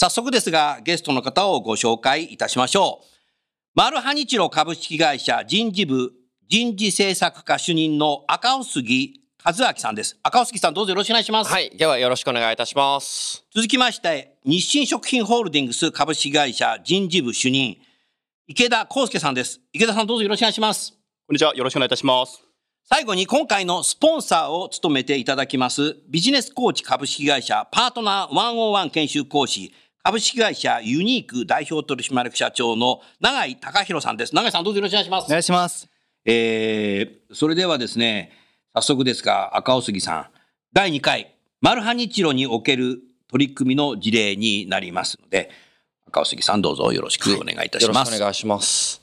早速ですが、ゲストの方をご紹介いたしましょう。マルハニチロ株式会社人事部人事政策課主任の赤尾杉和明さんです。赤尾杉さんどうぞよろしくお願いします。はい。ではよろしくお願いいたします。続きまして、日清食品ホールディングス株式会社人事部主任、池田康介さんです。池田さんどうぞよろしくお願いします。こんにちは。よろしくお願いいたします。最後に今回のスポンサーを務めていただきますビジネスコーチ株式会社パートナー101研修講師株式会社ユニーク代表取締役社長の永井隆弘さんです。永井さんどうぞよろしくお願いします。お願いします。えー、それではですね、早速ですが赤尾杉さん、第2回マルハニチロにおける取り組みの事例になりますので、赤尾杉さんどうぞよろしくお願いいたしよろします。くお願いします。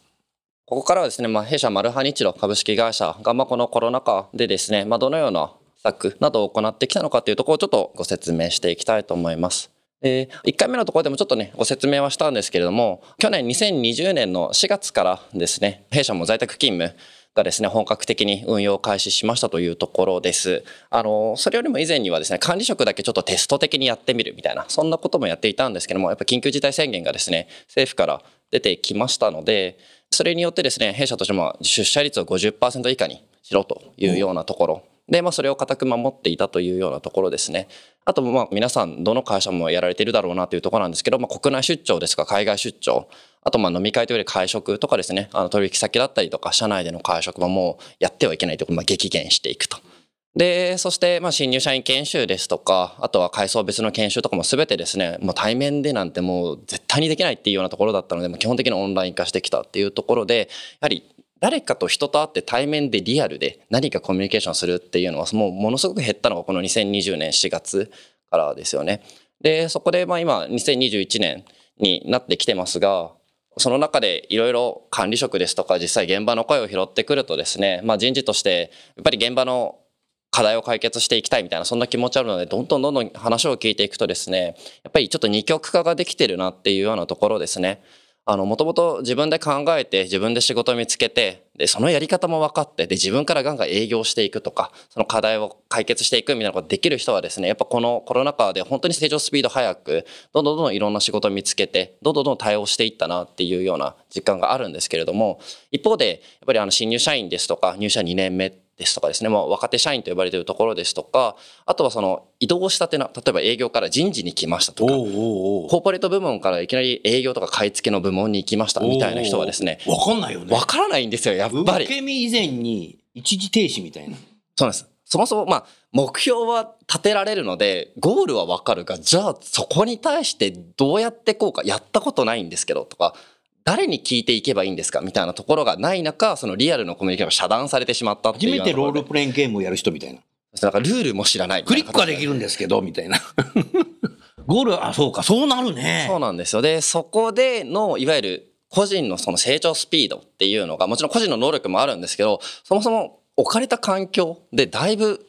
ここからはですね、まあ、弊社マルハニチロ株式会社が、まあ、このコロナ禍でですね、まあ、どのような策などを行ってきたのかというところをちょっとご説明していきたいと思います。で1回目のところでもちょっとねご説明はしたんですけれども去年2020年の4月からですね弊社も在宅勤務がですね本格的に運用開始しましたというところです。あのそれよりも以前にはですね管理職だけちょっとテスト的にやってみるみたいなそんなこともやっていたんですけどもやっぱ緊急事態宣言がですね政府から出てきましたのでそれによってですね弊社としても出社率を50%以下にしろというようなところで、まあ、それを固く守っていたというようなところですね。あとまあ皆さんどの会社もやられているだろうなというところなんですけど、まあ、国内出張ですとか海外出張あとまあ飲み会というより会食とかですねあの取引先だったりとか社内での会食ももうやってはいけないということまあ激減していくと。でそしてまあ新入社員研修ですとかあとは階層別の研修とかも全てですねもう対面でなんてもう絶対にできないっていうようなところだったので、まあ、基本的にオンライン化してきたっていうところでやはり誰かと人と会って対面でリアルで何かコミュニケーションするっていうのはもうものすごく減ったのがこの2020年4月からですよね。でそこでまあ今2021年になってきてますがその中でいろいろ管理職ですとか実際現場の声を拾ってくるとですね、まあ、人事としてやっぱり現場の課題を解決していきたいみたいなそんな気持ちあるのでどんどんどんどん話を聞いていくとですねやっぱりちょっと二極化ができてるなっていうようなところですね。あの、もともと自分で考えて、自分で仕事見つけて、で、そのやり方も分かって、で、自分からガンガン営業していくとか、その課題を解決していくみたいなことができる人はですね、やっぱこのコロナ禍で本当に成長スピード速く、どんどんどんどんいろんな仕事を見つけて、どんどんどん対応していったなっていうような実感があるんですけれども、一方で、やっぱりあの、新入社員ですとか、入社2年目ってですとかですね、もう若手社員と呼ばれているところですとか、あとはその移動したての、例えば営業から人事に来ましたとか、おうおうおうコーポレート部門からいきなり営業とか買い付けの部門に行きましたみたいな人はですね、わかんないよね。わからないんですよ、やっぱ受り。け身以前に一時停止みたいな。そうなんです。そもそも、まあ、目標は立てられるので、ゴールはわかるが、じゃあそこに対してどうやってこうか、やったことないんですけど、とか、誰に聞いていけばいいんですかみたいなところがない中、そのリアルのコミュニケーションが遮断されてしまったっていう初めてロールルプレインゲームをやる人みたいな。なんかルールも知らないクリックはできるんですけど、みたいな。ゴールは、あ、そうか、そうなるね。そうなんですよ。で、そこでの、いわゆる個人のその成長スピードっていうのが、もちろん個人の能力もあるんですけど、そもそも置かれた環境でだいぶ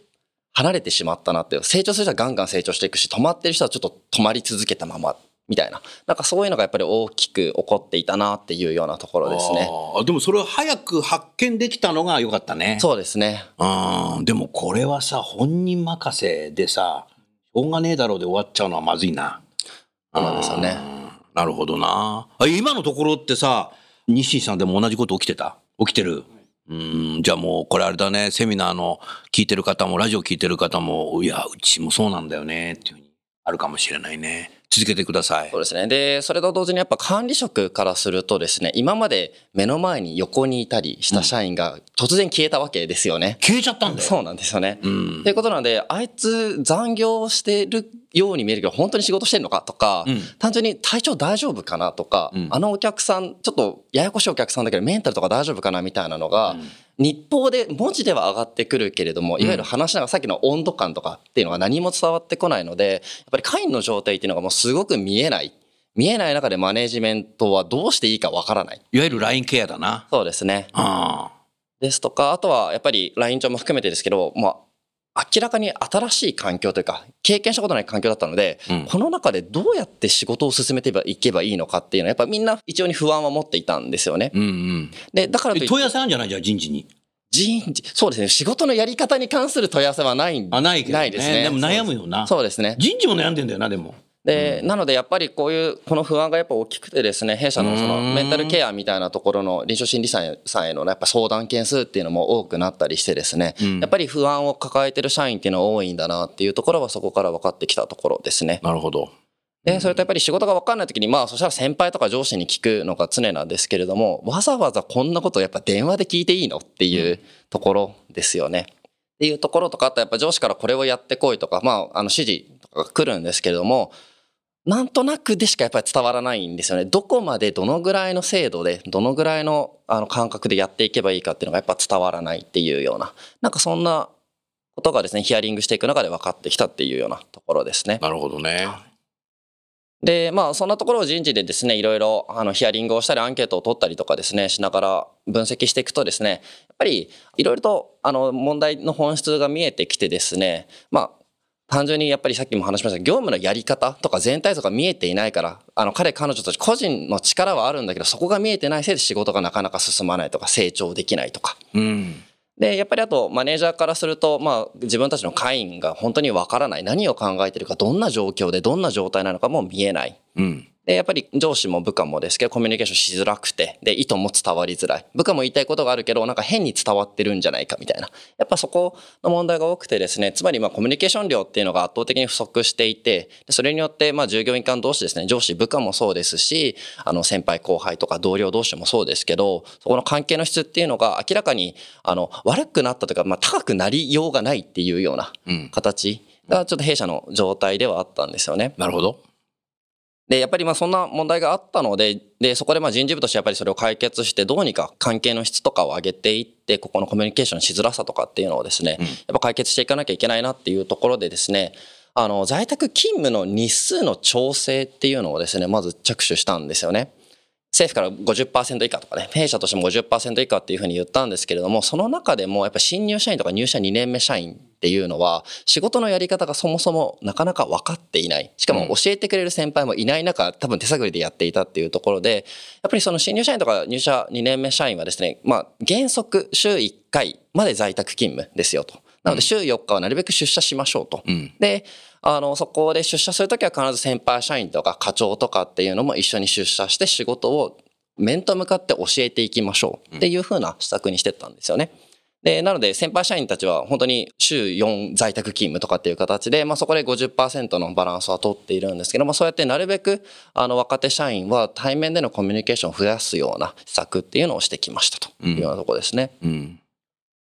離れてしまったなっていう。成長する人はガンガン成長していくし、止まってる人はちょっと止まり続けたまま。みたいな。なんかそういうのがやっぱり大きく起こっていたなっていうようなところですね。あーでもそれを早く発見できたのが良かったね。そうですね。うん。でもこれはさ、本人任せでさ、しょうがねえだろうで終わっちゃうのはまずいな。そうなんですよねうん。なるほどな。あ今のところってさ、日清さんでも同じこと起きてた？起きてる？うん、じゃあもうこれあれだね、セミナーの聞いてる方も、ラジオ聞いてる方も、いや、うちもそうなんだよね、っていうふうにあるかもしれないね。続けてくださいそう。ですね。で、それと同時にやっぱ管理職からするとですね、今まで目の前に横にいたりした社員が突然消えたわけですよね。消えちゃったんだよ。そうなんですよね。うんということなんで、あいつ残業してるように見えるけど、本当に仕事してんのかとか、うん単純に体調大丈夫かなとか、うんあのお客さん、ちょっとややこしいお客さんだけど、メンタルとか大丈夫かなみたいなのが、日報で文字では上がってくるけれども、いわゆる話しながらさっきの温度感とかっていうのが何も伝わってこないので、やっぱり会員の状態っていうのがもうすごく見えない。見えない中でマネジメントはどうしていいかわからない。いわゆる LINE ケアだな。そうですね。あですとか、あとはやっぱり LINE 帳も含めてですけど、まあ、明らかに新しい環境というか、経験したことない環境だったので、うんこの中でどうやって仕事を進めていけばいいのかっていうのは、やっぱみんな一応に不安は持っていたんですよね。うんうん。で、だからといってえ問い合わせあるんじゃない？じゃあ人事に。人事、そうですね、仕事のやり方に関する問い合わせはないんあ、ないけど、ね。ないですねでも悩むよな。そうですね。人事も悩んでんだよな、でも。で、なのでやっぱりこういう、この不安がやっぱ大きくてですね、弊社のそうのメンタルケアみたいなところの臨床心理士さんへのやっぱ相談件数っていうのも多くなったりしてですね、うんやっぱり不安を抱えてる社員っていうのは多いんだなっていうところはそこから分かってきたところですね。なるほど。で、それとやっぱり仕事が分かんない時に、まあそしたら先輩とか上司に聞くのが常なんですけれども、わざわざこんなことをやっぱ電話で聞いていいのっていうところですよね。っていうところとか、あとやっぱ上司からこれをやってこいとか、まああの指示とかが来るんですけれども、なんとなくでしかやっぱり伝わらないんですよね。どこまでどのぐらいの精度で、どのぐらいのあの感覚でやっていけばいいかっていうのがやっぱ伝わらないっていうような、なんかそんなことがですね、ヒアリングしていく中で分かってきたっていうようなところですね。なるほどね。で、まあ、そんなところを人事でですね、いろいろ、あの、ヒアリングをしたり、アンケートを取ったりとかですね、しながら分析していくとですね、やっぱり、いろいろと、あの、問題の本質が見えてきてですね、まあ、単純にやっぱりさっきも話しました業務のやり方とか全体像が見えていないから、あの、彼、彼女たち個人の力はあるんだけど、そこが見えてないせいで仕事がなかなか進まないとか、成長できないとか、うん。で、やっぱりあと、マネージャーからすると、まあ、自分たちの会員が本当にわからない。何を考えてるか、どんな状況で、どんな状態なのかも見えない。うん。で、やっぱり上司も部下もですけど、コミュニケーションしづらくて、で、意図も伝わりづらい。部下も言いたいことがあるけど、なんか変に伝わってるんじゃないかみたいな。やっぱそこの問題が多くてですね、つまりまあコミュニケーション量っていうのが圧倒的に不足していて、でそれによってまあ従業員間同士ですね、上司部下もそうですし、あの先輩後輩とか同僚同士もそうですけど、そこの関係の質っていうのが明らかに、あの、悪くなったというか、まあ高くなりようがないっていうようなうん。形がちょっと弊社の状態ではあったんですよね。なるほど。で、やっぱりまあそんな問題があったので、で、そこでまあ人事部としてやっぱりそれを解決して、どうにか関係の質とかを上げていって、ここのコミュニケーションしづらさとかっていうのをですね、うんやっぱ解決していかなきゃいけないなっていうところでですね、あの、在宅勤務の日数の調整っていうのをですね、まず着手したんですよね。政府から50%以下とかね、弊社としても50%以下っていうふうに言ったんですけれども、その中でもやっぱ新入社員とか入社2年目社員っていうのは、仕事のやり方がそもそもなかなか分かっていない。しかも教えてくれる先輩もいない中、多分手探りでやっていたっていうところで、やっぱりその新入社員とか入社2年目社員はですね、まあ原則週1回まで在宅勤務ですよと。なので週4日はなるべく出社しましょうと。うん。で、あの、そこで出社するときは必ず先輩社員とか課長とかっていうのも一緒に出社して仕事を面と向かって教えていきましょうっていう風な施策にしてったんですよね。で、なので先輩社員たちは本当に週4在宅勤務とかっていう形で、まあそこで50%のバランスは取っているんですけども、そうやってなるべくあの若手社員は対面でのコミュニケーションを増やすような施策っていうのをしてきましたというようなところですね。うん。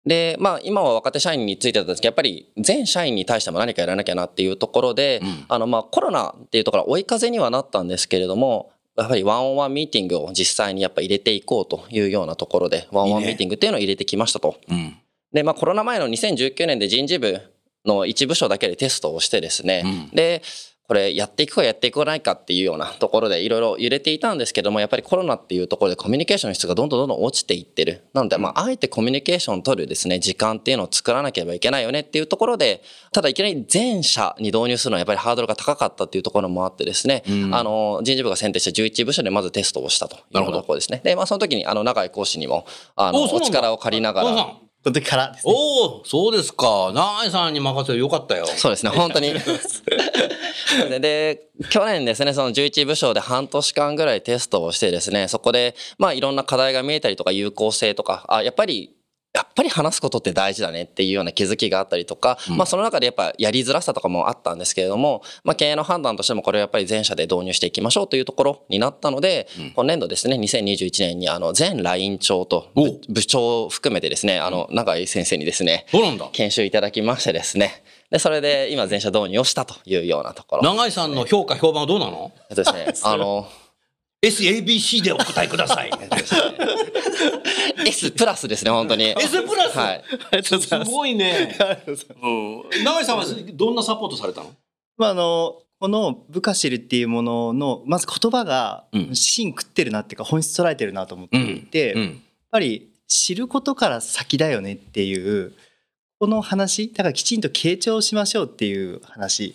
で、まあ今は若手社員についてたんですけど、やっぱり全社員に対しても何かやらなきゃなっていうところで、うんあのまあコロナっていうところは追い風にはなったんですけれども、やはりワンオンワンミーティングを実際にやっぱ入れていこうというようなところで、ワンオンワンミーティングっていうのを入れてきましたと。うん。で、まあコロナ前の2019年で人事部の一部署だけでテストをしてですね、うんで、これやっていくかやっていかないかっていうようなところでいろいろ揺れていたんですけども、やっぱりコロナっていうところでコミュニケーションの質がどんどんどんどん落ちていってる。なので、まあ、あえてコミュニケーションを取るですね、時間っていうのを作らなければいけないよねっていうところで、ただいきなり全社に導入するのはやっぱりハードルが高かったっていうところもあってですね、うんあの、人事部が選定した11部署でまずテストをしたというようなるほどなところですね。で、まあ、その時に、あの、長井講師にも、あの、お力を借りながら、の時からですね。おお、そうですか。長井さんに任せてよかったよ。そうですね、本当に。でで、去年ですね、その11部署で半年間ぐらいテストをしてですね、そこで、まあいろんな課題が見えたりとか有効性とか、あ、やっぱりやっぱり話すことって大事だねっていうような気づきがあったりとか、うんまあその中でやっぱやりづらさとかもあったんですけれども、まあ経営の判断としてもこれをやっぱり全社で導入していきましょうというところになったので、うん今年度ですね、2021年にあの全 LINE 長とお部部長を含めてですね、あの永井先生にですね。研修いただきましてですね、で、それで今全社導入をしたというようなところ。永井さんの評価、評判はどうなの？えっとですね、あの、?SABC でお答えください。S プラスですね、本当に。S プラス、はい。すごいね。うん。永井さんはどんなサポートされたの？まあ、あのこのブカシルっていうもののまず言葉がうん芯食ってるなっていうか本質捉えてるなと思っていて、やっうん。ぱり知ることから先だよねっていうこの話だからきちんと傾聴しましょうっていう話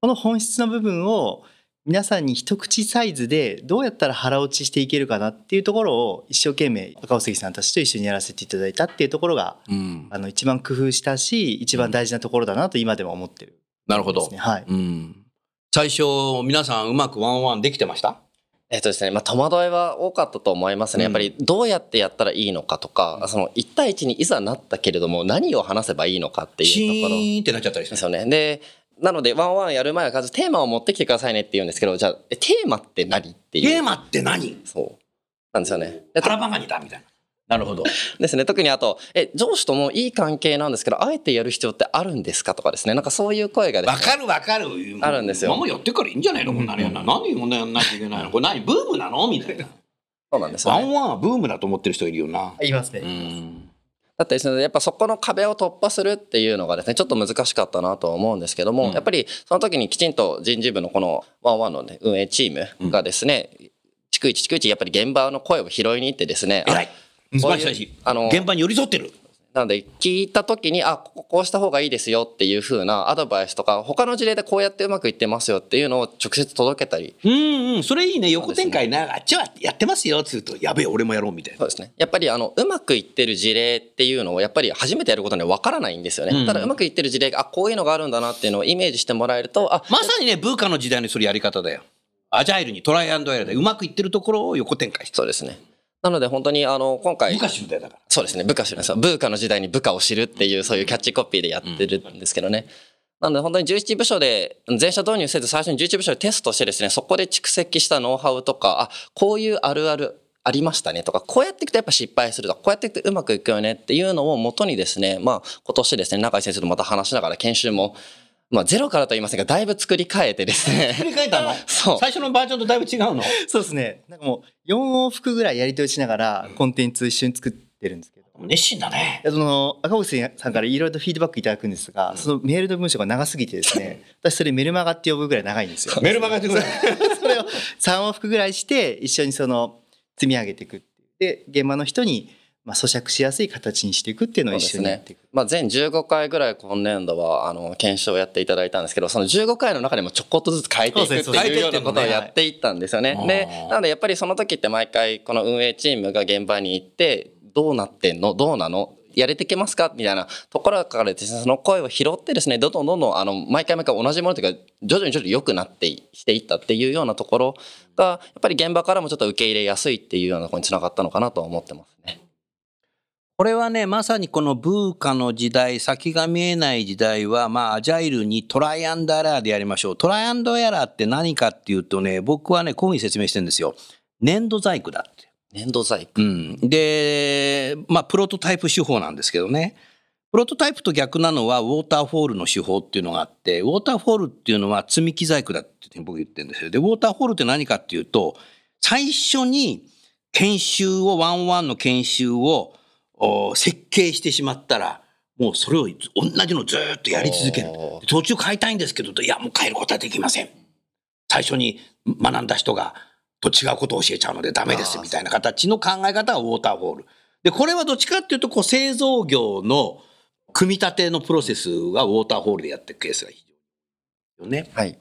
この本質の部分を皆さんに一口サイズでどうやったら腹落ちしていけるかなっていうところを一生懸命赤尾関さんたちと一緒にやらせていただいたっていうところがうん。あの一番工夫したし一番大事なところだなと今でも思ってるなるほど。はいうん。最初、皆さんうまくワンワンできてました？えっとですね、まあ、戸惑いは多かったと思いますね。やっぱりどうやってやったらいいのかとか、その1対1にいざなったけれども何を話せばいいのかってシいうところーンってなっちゃったりしてですよね。で、なのでワンワンやる前はまずテーマを持ってきてくださいねって言うんですけど、じゃあえテーマって何っていう。テーマって何？そう。なんですよね。で腹ばがにだみたいな。なるほど。ですね。特にあと、え、上司ともいい関係なんですけど、あえてやる必要ってあるんですかとかですね。なんかそういう声がですね。わかるわかる。あるんですよママやってからいいんじゃないの？こんなのやんな。何こんなやんないといけないの？これ何？ブームなの？みたいな。そうなんですよね。ワンワンはブームだと思ってる人いるよな。言いますね、うん。だってですね、やっぱそこの壁を突破するっていうのがですね、ちょっと難しかったなとは思うんですけども、うんやっぱりその時にきちんと人事部のこのワンワンの、ね、運営チームがですね、逐一逐一やっぱり現場の声を拾いに行ってですね、あ偉い。素晴らしいし。あの現場に寄り添ってる。なので聞いた時に、あ、こここうした方がいいですよっていう風なアドバイスとか、他の事例でこうやってうまくいってますよっていうのを直接届けたり、うんうん。それいいね。横展開な。あっちはやってますよ。つうと、やべえ、俺もやろうみたいな。そうですね。やっぱりあの、うまくいってる事例っていうのをやっぱり初めてやることには分からないんですよね。うんただうまくいってる事例が、あ、こういうのがあるんだなっていうのをイメージしてもらえると、あ、まさにね、ブーカの時代にそれやり方だよ。アジャイルにトライアンドエラーでうまくいってるところを横展開して。そうですね。なので本当にあの、今回ブ、カシルだから。そうですね、部下知るんですよ。ブーカの時代に部下を知るっていうそういうキャッチコピーでやってるんですけどね。なので本当に11部署で全社導入せず最初に11部署でテストしてですね、そこで蓄積したノウハウとか、あ、こういうあるあるありましたねとか、こうやっていくとやっぱ失敗するとか、こうやっていくとうまくいくよねっていうのを元にですね、まあ今年ですね、中井先生とまた話しながら研修も、まあゼロからとは言いませんが、だいぶ作り変えてですね。振り返ったの？そう。最初のバージョンとだいぶ違うの？そうですね。なんかもう4往復ぐらいやり取りしながらコンテンツ一緒に作ってるんですけど。熱心だね。その赤星さんからいろいろとフィードバックいただくんですが、そのメールの文章が長すぎてですね、私それメルマガって呼ぶぐらい長いんですよ。メルマガってくれ。それを3往復ぐらいして一緒にその積み上げていくで現場の人にまあ咀嚼しやすい形にしていくっていうのを一緒にやっていく。まあ、全15回ぐらい今年度はあの検証をやっていただいたんですけどその15回の中でもちょこっとずつ変えていくっていうようなことをやっていったんですよね。でなのでやっぱりその時って毎回この運営チームが現場に行ってどうなってんの？どうなの？やれていけますか？みたいなところからですねその声を拾ってですねどんどんどんどんあの毎回毎回同じものというか徐々に徐々に良くなってしていったっていうようなところがやっぱり現場からもちょっと受け入れやすいっていうようなところにつながったのかなとは思ってますね。これはね、まさにこのブーカの時代、先が見えない時代は、まあ、アジャイルにトライアンドエラーでやりましょう。トライアンドエラーって何かっていうとね、僕はね、こういうふうに説明してるんですよ。粘土細工だって。粘土細工うん。で、まあ、プロトタイプ手法なんですけどね。プロトタイプと逆なのは、ウォーターフォールの手法っていうのがあって、ウォーターフォールっていうのは積み木細工だって僕言ってるんですよ。で、ウォーターフォールって何かっていうと、最初に研修を、ワンワンの研修をお設計してしまったら、もうそれを同じのずーっとやり続ける。途中変えたいんですけど、いや、もう変えることはできません。最初に学んだ人がと違うことを教えちゃうのでダメですみたいな形の考え方がウォーターフォール。で、これはどっちかっていうと、こう製造業の組み立てのプロセスはウォーターフォールでやっていくケースが非常に多いよね。はい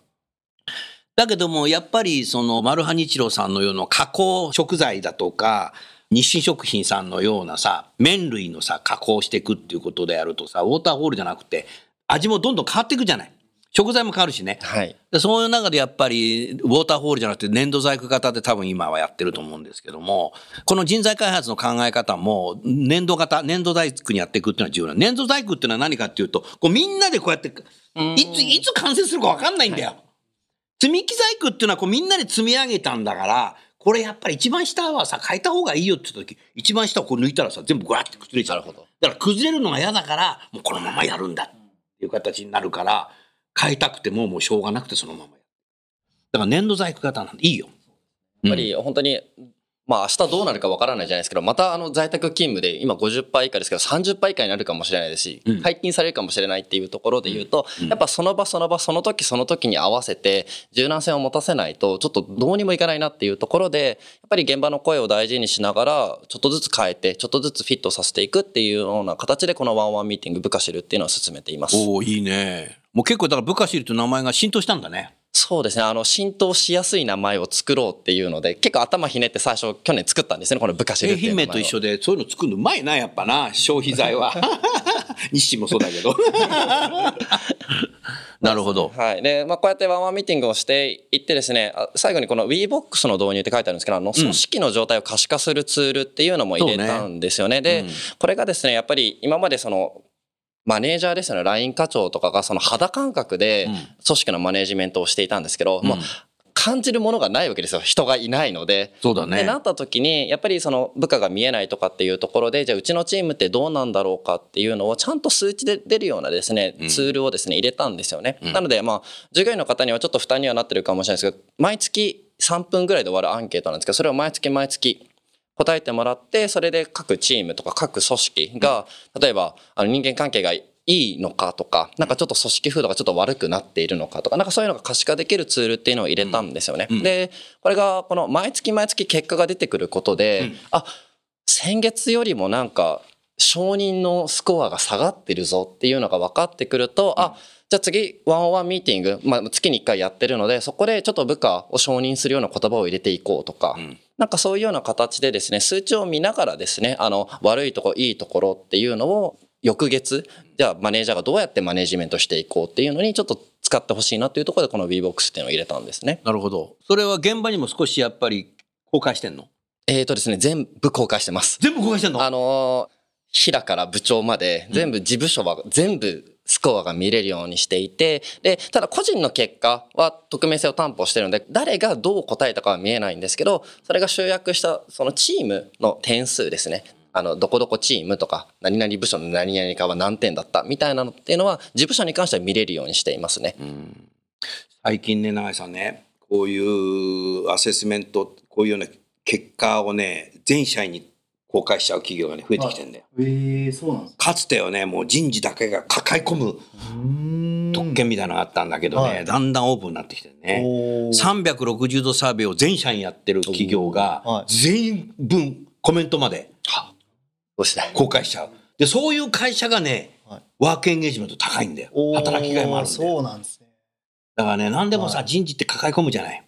だけども、やっぱりそのマルハニチロさんのような加工食材だとか、日清食品さんのようなさ、麺類のさ、加工していくっていうことでやるとさ、ウォーターフォールじゃなくて、味もどんどん変わっていくじゃない。食材も変わるしね。はい。でそういう中でやっぱりウォーターホールじゃなくて粘土細工型で多分今はやってると思うんですけどもこの人材開発の考え方も粘土型粘土細工にやっていくっていうのは重要な粘土細工っていうのは何かっていうとこうみんなでこうやっていついつ完成するか分かんないんだよ。積み木細工っていうのはこうみんなで積み上げたんだからこれやっぱり一番下はさ変えた方がいいよって言った時一番下をこう抜いたらさ全部グワって崩れちゃう。だから崩れるのが嫌だからもうこのままやるんだっていう形になるから変えたくてももうしょうがなくてそのままやる。だから粘土細工型なんでいいよ。やっぱり本当に、まあ明日どうなるかわからないじゃないですけど、またあの在宅勤務で今50%以下ですけど30%以下になるかもしれないですし、うん解禁されるかもしれないっていうところで言うと、やっぱその場その場その時その時に合わせて柔軟性を持たせないとちょっとどうにもいかないなっていうところで、やっぱり現場の声を大事にしながらちょっとずつ変えて、ちょっとずつフィットさせていくっていうような形でこのワンワンミーティング部下知るっていうのを進めています。おおいいね。もう結構だから部下シールという名前が浸透したんだね。そうですね。あの、浸透しやすい名前を作ろうっていうので、結構頭ひねって最初、去年作ったんですね。この部下シルっていう名前を。愛媛と一緒でそういうの作るのうまいなやっぱな消費財は。日清もそうだけど。なるほど。はい。で、まあ、こうやってワンワンミーティングをしていってですね、あ最後にこの WeBox の導入って書いてあるんですけど、あの、組織の状態を可視化するツールっていうのも入れたんですよね。で、これがですね、やっぱり今までその、マネージャーですよね、LINE 課長とかがその肌感覚で組織のマネージメントをしていたんですけど、もう感じるものがないわけですよ。人がいないので。そうだねでなった時にやっぱりその部下が見えないとかっていうところでじゃあうちのチームってどうなんだろうかっていうのをちゃんと数値で出るようなですねツールをですね入れたんですよね。なのでまあ従業員の方にはちょっと負担にはなってるかもしれないですけど毎月3分ぐらいで終わるアンケートなんですけどそれを毎月毎月答えてもらってそれで各チームとか各組織が例えばあの人間関係がいいのかとかなんかちょっと組織風土がちょっと悪くなっているのかとかなんかそういうのが可視化できるツールっていうのを入れたんですよね。でこれがこの毎月毎月結果が出てくることで、あ先月よりもなんか承認のスコアが下がってるぞっていうのが分かってくると、あじゃあ次ワンオンワンミーティング、まあ、月に1回やってるのでそこでちょっと部下を承認するような言葉を入れていこうとか、なんかそういうような形でですね数値を見ながらですねあの悪いところいいところっていうのを翌月じゃあマネージャーがどうやってマネジメントしていこうっていうのにちょっと使ってほしいなというところでこの WeBox っていうのを入れたんですね。なるほど。それは現場にも少しやっぱり公開してんの？えーとですね全部公開してます。全部公開してんの？あのー、平から部長まで全部事務所は全部スコアが見れるようにしていて、で、ただ個人の結果は匿名性を担保してるので、誰がどう答えたかは見えないんですけど、それが集約したそのチームの点数ですね。あの、どこどこチームとか、何々部署の何々かは何点だったみたいなのっていうのは、事務所に関しては見れるようにしていますね。最近ね永井さんねこういうアセスメントこういうような結果をね全社員に公開しちゃう企業がね増えてきてんだよ。ええそうなんですかつてはねもう人事だけが抱え込む特権みたいなのがあったんだけどね、はいだんだんオープンになってきてね。おー360度サーベイを全社員やってる企業がはい全文コメントまで。公開しちゃう。で、そういう会社がねはい、ワークエンゲージメント高いんだよ。働きがいもあるんだよ。そうなんですねだからね、何でもさ、はい人事って抱え込むじゃない。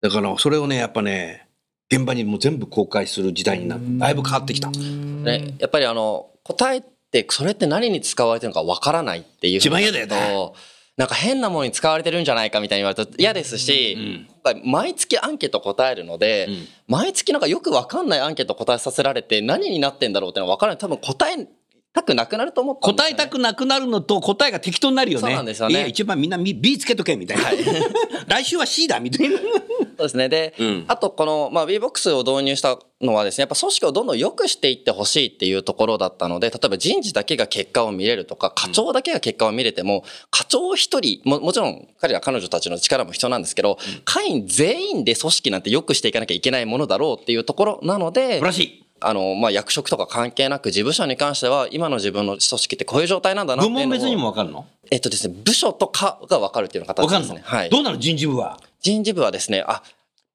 だから、それをね、やっぱね、現場にもう全部公開する時代になって、だいぶ変わってきた。ね、やっぱりあの答えってそれって何に使われてるのかわからないっていう。一番嫌だよね。となんか変なものに使われてるんじゃないかみたいに言われると嫌ですし、うん。毎月アンケート答えるので、うん。毎月なんかよくわかんないアンケート答えさせられて何になってんだろうっていうのはわからない。多分答えたくなくなると思ったね答えたくなくなるのと答えが適当になるよね。そうなんですよねいや、一番みんな B つけとけみたいな。来週は C だみたいな。そうですね。で、うんあとこの、まあ、WeBox を導入したのはですね、やっぱ組織をどんどん良くしていってほしいっていうところだったので、例えば人事だけが結果を見れるとか、課長だけが結果を見れても、課長一人、ももちろん彼ら彼女たちの力も必要なんですけど、会員全員で組織なんて良くしていかなきゃいけないものだろうっていうところなので素晴、らしい。あの、まあ、役職とか関係なく事務所に関しては、今の自分の組織ってこういう状態なんだなっていうのを部門別にもわかるの？えっとですね、部署とかが分かるっていうの？形ですね。はい。どうなの人事部は？人事部はですね、あ、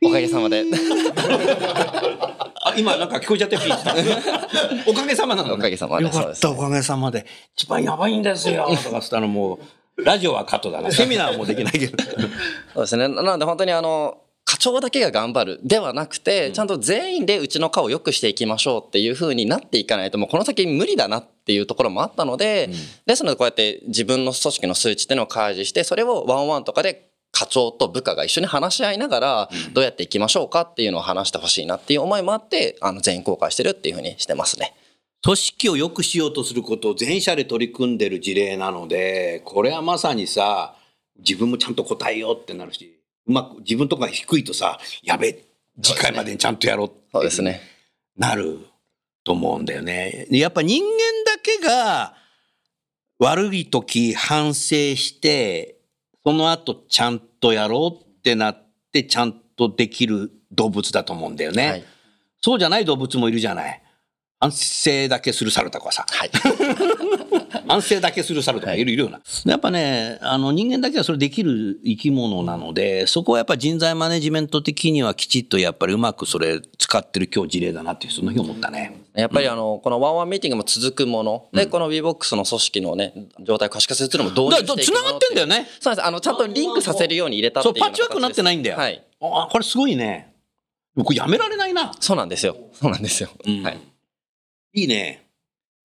おかげさまで。あ、今なんか聞こえちゃっておかげさまなの、ね、おかげさまでよかった、おかげさまで。一番やばいんですよ。とかつったらもう、ラジオはカットだな。セミナーはもうできないけど。そうですね。なので本当にあの、課長だけが頑張るではなくて、ちゃんと全員でうちの課を良くしていきましょうっていう風になっていかないと、もうこの先無理だなっていうところもあったので、ですのでこうやって自分の組織の数値っていうのを開示して、それをワンワンとかで課長と部下が一緒に話し合いながら、どうやっていきましょうかっていうのを話してほしいなっていう思いもあって、あの、全員公開してるっていう風にしてますね。組織を良くしようとすることを全社で取り組んでる事例なので、これはまさにさ、自分もちゃんと答えようってなるし、うまく自分とか低いとさ、やべ、次回までにちゃんとやろうってそうですね。なると思うんだよね。でやっぱ人間だけが悪い時反省して、その後ちゃんとやろうってなってちゃんとできる動物だと思うんだよね。はい。そうじゃない動物もいるじゃない。反省だけする猿とかさ。はい。反省だけする猿とかいるよな。やっぱね、あの人間だけはそれできる生き物なので、そこはやっぱ人材マネジメント的にはきちっとやっぱりうまくそれ使ってる今日事例だなっていう、その日思ったね。やっぱりあの、このワンワンミーティングも続くもの、で、この WeBox の組織のね、状態を可視化するっていうのも導入していくものだから繋がってんだよね。そうです。あの、ちゃんとリンクさせるように入れたってそ、いううようパッチワークになってないんだよ。はい。あ、これすごいね。でもこれやめられないな。そうなんですよ。そうなんですよ。うんはい。いいね。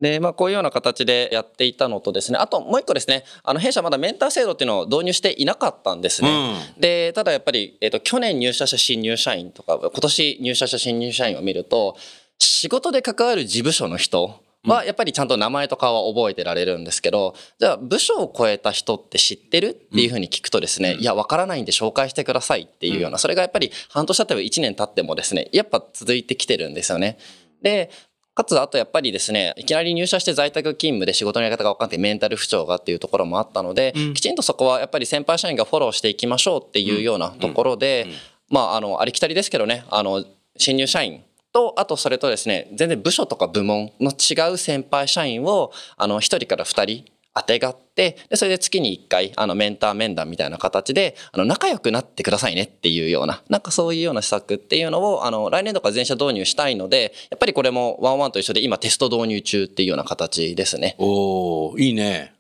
で、まあ、こういうような形でやっていたのとですね、あともう一個ですね、あの、弊社まだメンター制度っていうのを導入していなかったんですね。で、ただやっぱり、えっ、と、去年入社した新入社員とか、今年入社した新入社員を見ると、仕事で関わる事務所の人は、やっぱりちゃんと名前とかは覚えてられるんですけど、じゃあ、部署を超えた人って知ってるっていうふうに聞くとですね、いや、わからないんで紹介してくださいっていうような、それがやっぱり半年経っても1年経ってもですね、やっぱ続いてきてるんですよね。で、かつ、あとやっぱりですね、いきなり入社して在宅勤務で仕事のやり方が分かんないメンタル不調がっていうところもあったので、きちんとそこはやっぱり先輩社員がフォローしていきましょうっていうようなところで、まあ、あの、ありきたりですけどね、あの、新入社員と、あとそれとですね、全然部署とか部門の違う先輩社員を、あの、一人から二人、あてがって、で、それで月に一回、あの、メンター面談みたいな形で、あの、仲良くなってくださいねっていうような、なんかそういうような施策っていうのを、あの、来年度から全社導入したいので、やっぱりこれもワンワンと一緒で今テスト導入中っていうような形ですね。おおいいね。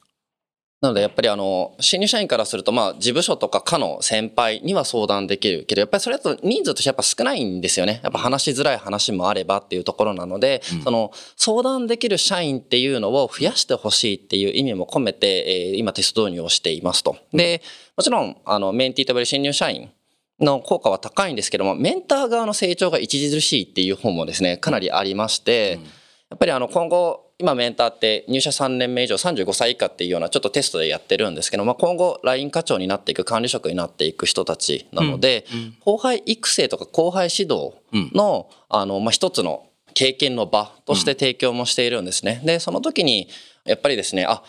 なのでやっぱりあの、新入社員からすると、まあ、事務所とか課の先輩には相談できるけど、やっぱりそれだと人数としてやっぱ少ないんですよね。やっぱ話しづらい話もあればっていうところなので、その、相談できる社員っていうのを増やしてほしいっていう意味も込めて、えー今テスト導入をしていますと。で、もちろん、あの、メンティーと呼ばれる新入社員の効果は高いんですけども、メンター側の成長が著しいっていう本もですね、かなりありまして、やっぱりあの今後今メンターって入社3年目以上35歳以下っていうようなちょっとテストでやってるんですけど、まあ、今後 LINE 課長になっていく管理職になっていく人たちなので、後輩育成とか後輩指導の,、あのまあ、一つの経験の場として提供もしているんですね。でその時にやっぱりですねあ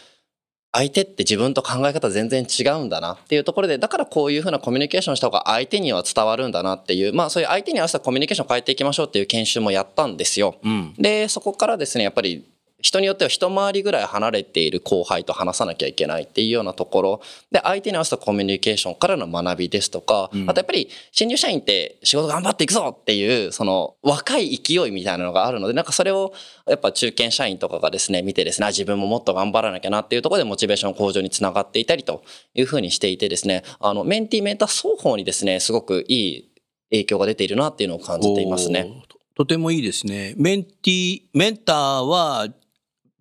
相手って自分と考え方全然違うんだなっていうところで、だからこういうふうなコミュニケーションした方が相手には伝わるんだなっていう、まあそういう相手に合わせたコミュニケーションを変えていきましょうっていう研修もやったんですよ。うん。で、そこからですね、やっぱり人によっては一回りぐらい離れている後輩と話さなきゃいけないっていうようなところで相手に合わせたコミュニケーションからの学びですとか、あとやっぱり新入社員って仕事頑張っていくぞっていうその若い勢いみたいなのがあるのでなんかそれをやっぱ中堅社員とかがですね見てですねあ自分ももっと頑張らなきゃなっていうところでモチベーション向上につながっていたりというふうにしていてですねあのメンティーメンター双方にですねすごくいい影響が出ているなっていうのを感じていますね。ととてもいいですね。メンティ、メンターは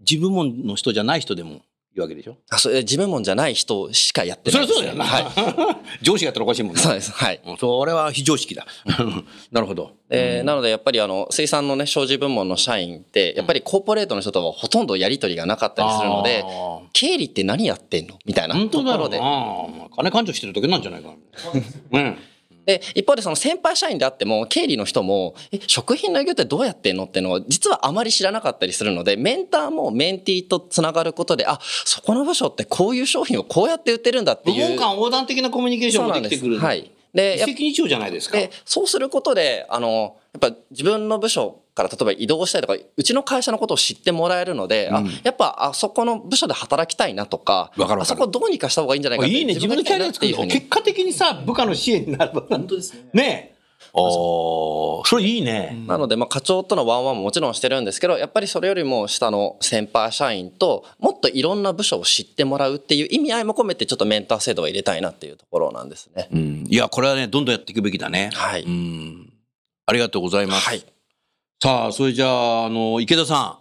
自分もの人じゃない人でもいいわけでしょ？あそれ自分もんじゃない人しかやってないです、ね。そりゃそうだよな。はい。上司がやったらおかしいもんね。そうです。はい。うんそれは非常識だ。なるほど。えーなのでやっぱりあの水産のね商事部門の社員ってやっぱりコーポレートの人とはほとんどやり取りがなかったりするのであー経理って何やってんの？みたいな本当だろうな。金勘定してるだけなんじゃないかな。うん。で一方でその先輩社員であっても経理の人もえ食品の営業ってどうやってんのっていうのを実はあまり知らなかったりするのでメンターもメンティーとつながることであそこの部署ってこういう商品をこうやって売ってるんだって部いう門間横断的なコミュニケーションもできてくる。はい。で一石二鳥じゃないですか。でそうすることであのやっぱ自分の部署から例えば移動したりとかうちの会社のことを知ってもらえるので、あやっぱあそこの部署で働きたいなとかあそこどうにかした方がいいんじゃないかっていいね。自分のキャリア作る自分がやりたいなっていうふうに結果的にさ、部下の支援になる。本当ですね。ねおーそれいいね。なので、まあ、課長とのワンワンももちろんしてるんですけど、やっぱりそれよりも下の先輩社員ともっといろんな部署を知ってもらうっていう意味合いも込めてちょっとメンター制度を入れたいなっていうところなんですね。うん。いや、これはね、どんどんやっていくべきだね。はいうん。ありがとうございます。はい。さあ、それじゃあ、あの、池田さん。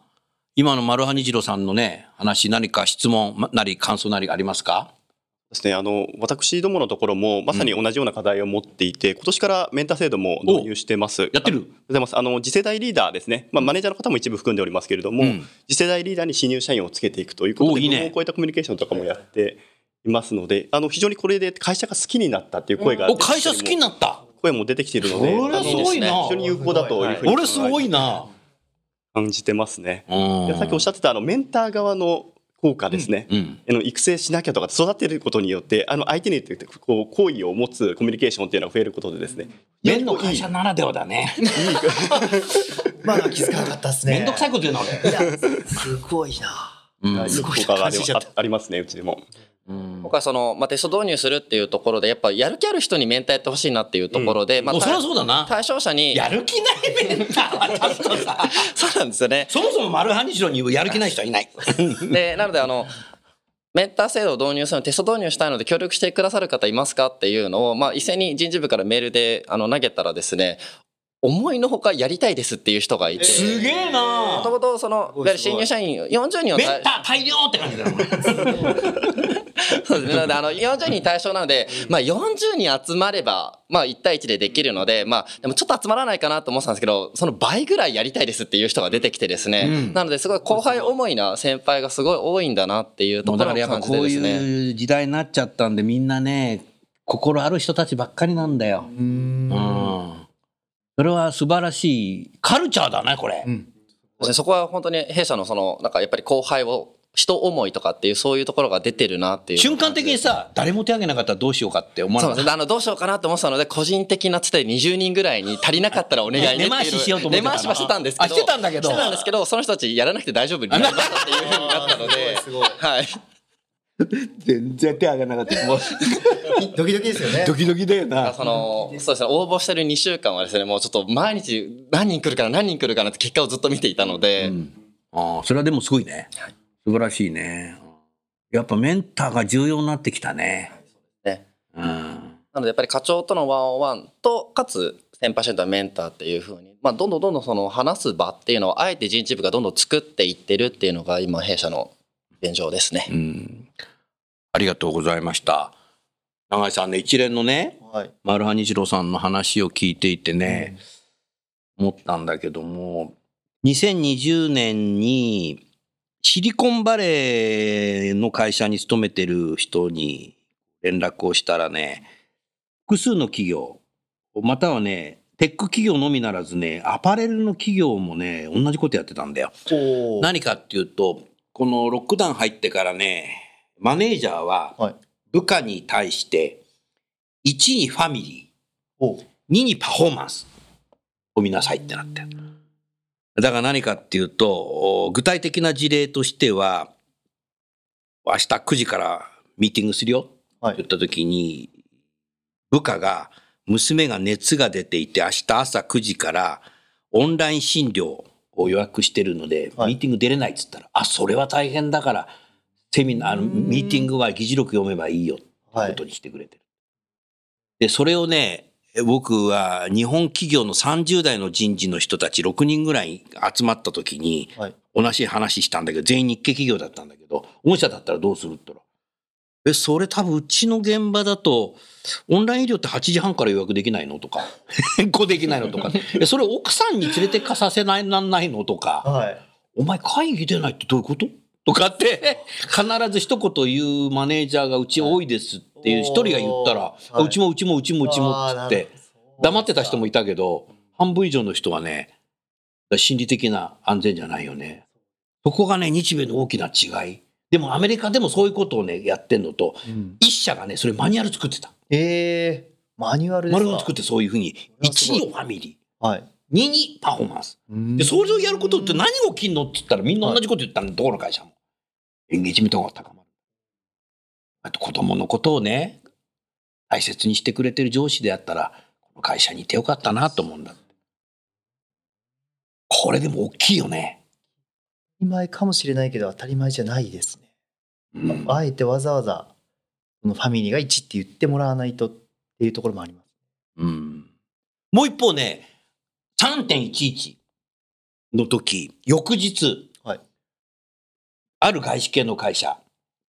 今の丸羽日郎さんのね、話、何か質問まなり感想なりありますか？ですね、あの私どものところもまさに同じような課題を持っていて、今年からメンター制度も導入してます。やってる？あございます。あの次世代リーダーですね。まあマネージャーの方も一部含んでおりますけれども、うん次世代リーダーに新入社員をつけていくということで、おいいねを超えたコミュニケーションとかもやっていますので、あの非常にこれで会社が好きになったっていう声がお、会社好きになった？声も出てきているので、これすごいな非常に有効だというふうに俺すごいな。感じてますね。さっきおっしゃってたあのメンター側の効果ですね。うん。あの育成しなきゃとか育てることによってあの相手にとってこう好意を持つコミュニケーションっていうのが増えることでですね面の会社ならではだね。まだ気づかなかったですね。めんどくさいこと言うな、俺。いや、すごいな。うんすごい効果があり感じちゃったあありますねうちでも。うん僕はその、まあ、テスト導入するっていうところで、やっぱやる気ある人にメンターやってほしいなっていうところで、まあ、もうそりゃ対そうだな。対象者に、やる気ないメンターはちょっとさ。そうなんですよね。そもそも丸羽日郎にやる気ない人はいない。で、なので、あの、メンター制度を導入するのテスト導入したいので協力してくださる方いますかっていうのを、まあ、一斉に人事部からメールであの投げたらですね、思いのほかやりたいですっていう人がいて、すげえもなともとその、いわゆる新入社員40人を対メンター大量って感じだよ。そうですね。なので、あの、40人対象なので、まあ、40人集まれば、まあ、1対1でできるので、まあ、でもちょっと集まらないかなと思ってたんですけど、その倍ぐらいやりたいですっていう人が出てきてですね。うんなので、すごい後輩思いな先輩がすごい多いんだなっていうところをからやっぱこう感じてですね。いう時代になっちゃったんでみんなね心ある人たちばっかりなんだよ。うーんうん。それは素晴らしいカルチャーだねこれ。でそこは本当に弊社のその、なんかやっぱり後輩を、人思いとかっていうそういうところが出てるなっていう。瞬間的にさ誰も手挙げなかったらどうしようかって思わなかった？そうですね。あの、どうしようかなと思ってたので、個人的なつて20人ぐらいに足りなかったらお願いねっていう。根回ししようと思ってた回しはしてたんですけど。あしてたんだけどしてたんですけど、その人たちやらなくて大丈夫になりましたっていうふうになったので。すごいはい。全然手挙げなかったもうドキドキですよね。ドキドキだよな。その、そうですね、応募してる2週間はですね、もうちょっと毎日何人来るかな、何人来るかなって結果をずっと見ていたので、うんああそれはでもすごいね。素晴らしいね。やっぱメンターが重要になってきたね。ね。うん。なのでやっぱり課長とのワンオンワンと、かつ先輩シェンターメンターっていうふうに、まあ、どんどんどんどんその話す場っていうのをあえて人事部がどんどん作っていってるっていうのが今弊社の現状ですね。うん。ありがとうございました。永井さんね、一連のね、はい。丸羽日郎さんの話を聞いていてね、思ったんだけども、2020年にシリコンバレーの会社に勤めてる人に連絡をしたらね、複数の企業、またはね、テック企業のみならずね、アパレルの企業もね、同じことやってたんだよ。何かっていうと、このロックダウン入ってからね、マネージャーははい。部下に対して、1にファミリおー、2にパフォーマンスを見なさいってなってる。だから何かっていうと、お具体的な事例としては、明日9時からミーティングするよ。はい。って言った時に、部下が、娘が熱が出ていて、明日朝9時からオンライン診療を予約してるので、はい。ミーティング出れないっつったら、あ、それは大変だから、セミナー、あのミーティングは議事録読めばいいよってことにしてくれてる。で、それをね、僕は日本企業の30代の人事の人たち6人ぐらい集まった時に、はい。同じ話したんだけど、全員日系企業だったんだけど、御社だったらどうするって言ったら、え、それ多分うちの現場だと、オンライン医療って8時半から予約できないのとか、変更できないのとか、え、それ奥さんに連れてかさせないなんないのとか、はい。お前会議出ないってどういうこと？とかって、必ず一言言うマネージャーがうち多いですっていう一人が言ったら、おーうちもうちもうちもうちもっつって黙ってた人もいたけど、半分以上の人はね、心理的な安全じゃないよね。そこがね、日米の大きな違い。でもアメリカでもそういうことをね、やってんのと、うん一社がね、それマニュアル作ってた。ええマニュアルですか？マニュアル作ってそういうふうに、1れはすごいにファミリはい。ー、2にパフォーマンス。うんで、それをやることって何が起きんのって言ったらみんな同じこと言ったんだ、どこの会社も。エンゲージメントが高まる。あと子供のことをね、大切にしてくれてる上司であったら、この会社にいてよかったなと思うんだ。これでも大きいよね。当たり前かもしれないけど当たり前じゃないですね。うんあえてわざわざこのファミリーが1って言ってもらわないとっていうところもあります。うんもう一方ね、3.11の時、翌日、はいある外資系の会社、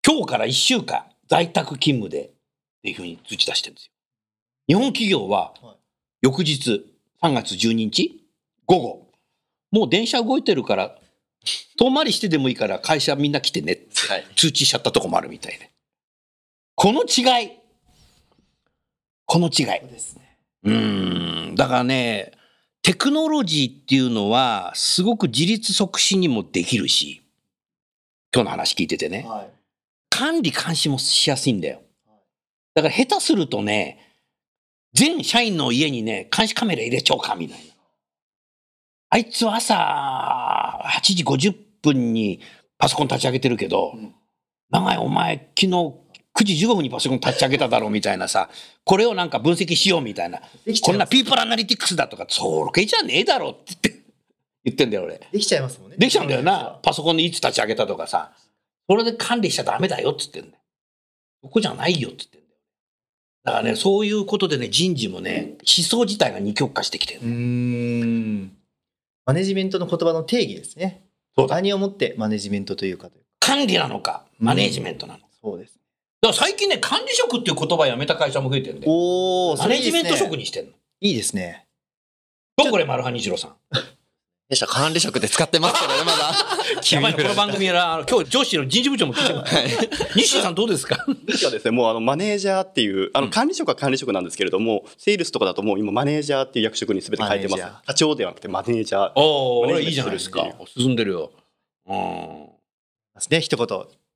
今日から1週間在宅勤務でっていうふうに通知出してるんですよ。日本企業ははい翌日3月12日午後、もう電車動いてるから、遠回りしてでもいいから会社みんな来てねって通知しちゃったとこもあるみたいで。この違い。この違い。そうですね。うーんだからねテクノロジーっていうのはすごく自立促進にもできるし今日の話聞いててねはい。管理監視もしやすいんだよだから下手するとね全社員の家にね監視カメラ入れちゃおうかみたいなあいつは朝8時50分にパソコン立ち上げてるけど、うん長いお前昨日9時15分にパソコン立ち上げただろうみたいなさこれをなんか分析しようみたいなこんなピープルアナリティクスだとか、それじゃねえだろって言って、言ってんだよ俺。できちゃいますもんね。できちゃうんだよな。パソコンでいつ立ち上げたとかさ。それで管理しちゃダメだよって言ってんだよ。そこじゃないよって言ってんだよ。だからね、そういうことでね、人事もね、思想自体が二極化してきてるう。ーん。マネジメントの言葉の定義ですね。そうだ。何をもってマネジメントというかというか。管理なのか、マネージメントなのか。そうです。だから最近ね、管理職っていう言葉やめた会社も増えてるんで。おお、マネージメント職に。にしてんの。いいですね。どうこれ、マルハニチロさん。弊社管理職で使ってますけどね、まだ。やばいな、この番組は、あの今日上司の人事部長も聞いてます。西井さんどうですか？実はですねもうあのマネージャーっていうあうんの管理職は管理職なんですけれども、セールスとかだともう今マネージャーっていう役職に全て変えてます課長ではなくてマネージャーおーいいじゃないですか。進んでるよ。うん。ですね。一言。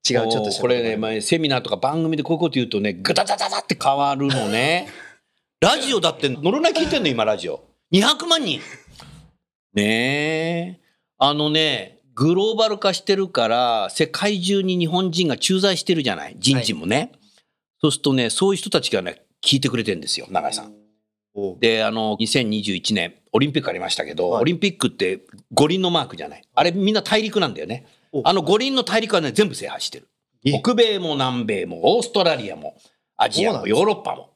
違う、ちょっとこれね、前セミナーとか番組でこういうこと言うとね、ぐだだだだって変わるのね。ラジオだって、ノロナイ聞いてんの、今、ラジオ。200万人。ねえ。あのね、グローバル化してるから、世界中に日本人が駐在してるじゃない？人事もね。そうするとね、そういう人たちがね、聞いてくれてるんですよ、永井さん。で、あの、2021年、オリンピックありましたけど、はいオリンピックって五輪のマークじゃない？あれみんな大陸なんだよね。おあの五輪の大陸はね、全部制覇してる。え？北米も南米もオーストラリアもアジアもヨーロッパも。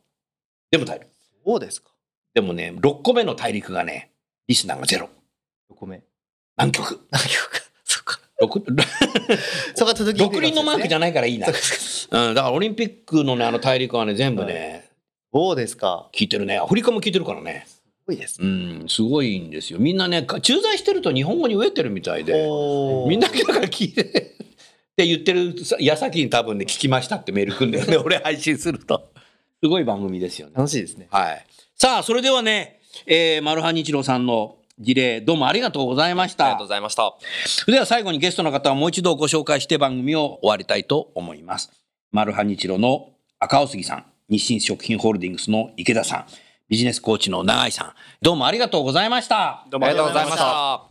全部大陸。そうですか。でもね、6個目の大陸がね、リスナーがゼロ。お米。南極。何曲か。そっか。六 そこが届きにくい六輪のマークじゃない。からいいな。そうん、だからオリンピックのね、あの大陸はね、全部ね、そうですか。聞いてるね。アフリカも聞いてるからね。すごいですうね。ん、すごいんですよ。みんなね、か駐在してると日本語に飢えてるみたいで。みんなだから聞いて って言ってる矢先に多分ね聞きましたってメール来るんだよね俺配信するとすごい番組ですよね楽しいですね。はいさあそれではね、えー、マルハニチロさんの事例どうもありがとうございました。ありがとうございました。それでは最後にゲストの方をもう一度ご紹介して番組を終わりたいと思います。マルハニチロの赤尾杉さん日清食品ホールディングスの池田さん。ビジネスコーチの永井さん。どうもありがとうございました。どうありがとうございました。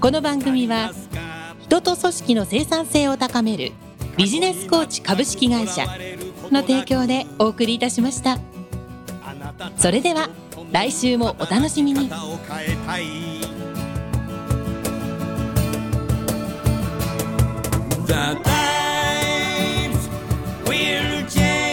この番組は人と組織の生産性を高めるビジネスコーチ株式会社の提供でお送りいたしました。それでは来週もお楽しみに。The times will change.